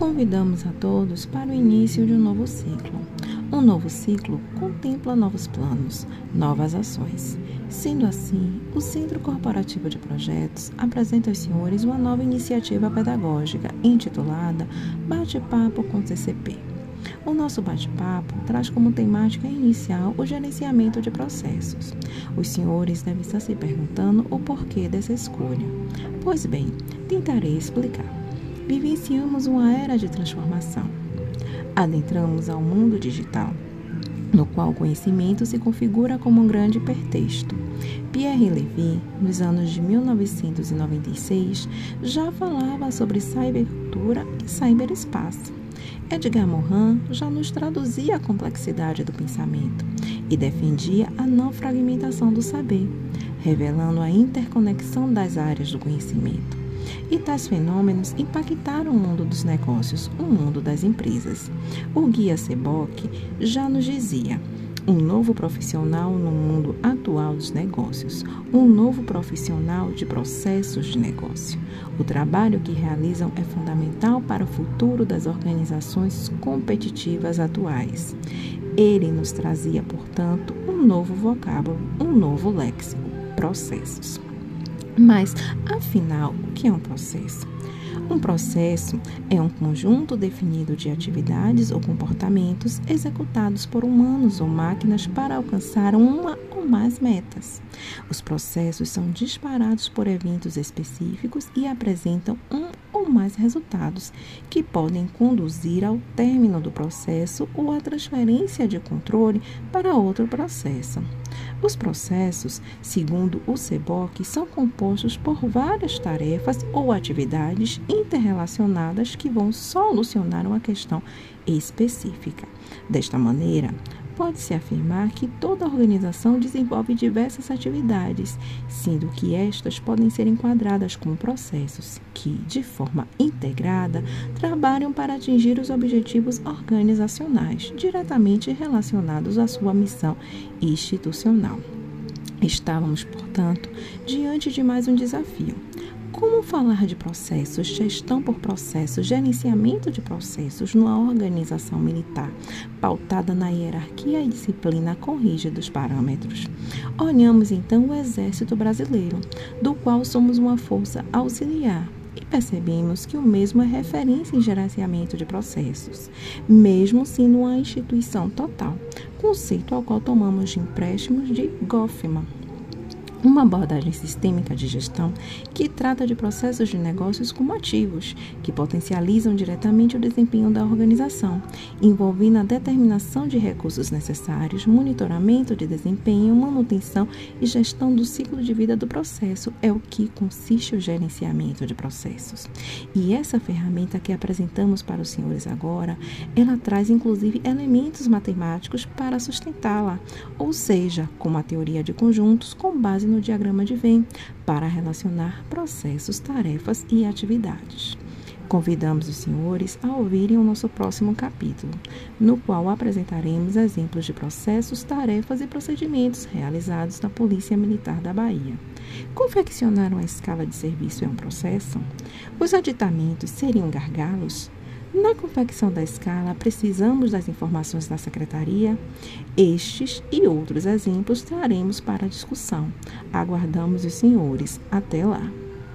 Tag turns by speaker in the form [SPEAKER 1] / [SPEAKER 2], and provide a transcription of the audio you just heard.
[SPEAKER 1] convidamos a todos para o início de um novo ciclo. Um novo ciclo contempla novos planos, novas ações. Sendo assim, o Centro Corporativo de Projetos apresenta aos senhores uma nova iniciativa pedagógica intitulada Bate-Papo com CCP. O nosso bate-papo traz como temática inicial o gerenciamento de processos. Os senhores devem estar se perguntando o porquê dessa escolha. Pois bem, tentarei explicar. Vivenciamos uma era de transformação adentramos ao mundo digital, no qual o conhecimento se configura como um grande hipertexto. Pierre Levy, nos anos de 1996, já falava sobre cybercultura e cyberespaço. Edgar Morin já nos traduzia a complexidade do pensamento e defendia a não fragmentação do saber, revelando a interconexão das áreas do conhecimento. E tais fenômenos impactaram o mundo dos negócios, o mundo das empresas. O guia Seboc já nos dizia: um novo profissional no mundo atual dos negócios, um novo profissional de processos de negócio. O trabalho que realizam é fundamental para o futuro das organizações competitivas atuais. Ele nos trazia, portanto, um novo vocábulo, um novo léxico, processos. Mas, afinal, o que é um processo? Um processo é um conjunto definido de atividades ou comportamentos executados por humanos ou máquinas para alcançar uma ou mais metas. Os processos são disparados por eventos específicos e apresentam um ou mais resultados que podem conduzir ao término do processo ou à transferência de controle para outro processo. Os processos, segundo o CEBOC, são compostos por várias tarefas ou atividades interrelacionadas que vão solucionar uma questão específica. Desta maneira, pode-se afirmar que toda organização desenvolve diversas atividades, sendo que estas podem ser enquadradas como processos que, de forma integrada, trabalham para atingir os objetivos organizacionais diretamente relacionados à sua missão institucional. Estávamos, portanto, diante de mais um desafio como falar de processos, gestão por processos, gerenciamento de processos numa organização militar pautada na hierarquia e disciplina com rígidos parâmetros? Olhamos então o Exército Brasileiro, do qual somos uma força auxiliar e percebemos que o mesmo é referência em gerenciamento de processos, mesmo sendo uma instituição total, conceito ao qual tomamos de empréstimos de Goffman uma abordagem sistêmica de gestão que trata de processos de negócios como ativos, que potencializam diretamente o desempenho da organização, envolvendo a determinação de recursos necessários, monitoramento de desempenho, manutenção e gestão do ciclo de vida do processo, é o que consiste o gerenciamento de processos. E essa ferramenta que apresentamos para os senhores agora, ela traz inclusive elementos matemáticos para sustentá-la, ou seja, como a teoria de conjuntos com base no diagrama de Venn para relacionar processos, tarefas e atividades. Convidamos os senhores a ouvirem o nosso próximo capítulo, no qual apresentaremos exemplos de processos, tarefas e procedimentos realizados na Polícia Militar da Bahia. Confeccionar uma escala de serviço é um processo? Os aditamentos seriam gargalos? Na confecção da escala, precisamos das informações da secretaria. Estes e outros exemplos traremos para discussão. Aguardamos os senhores. Até lá.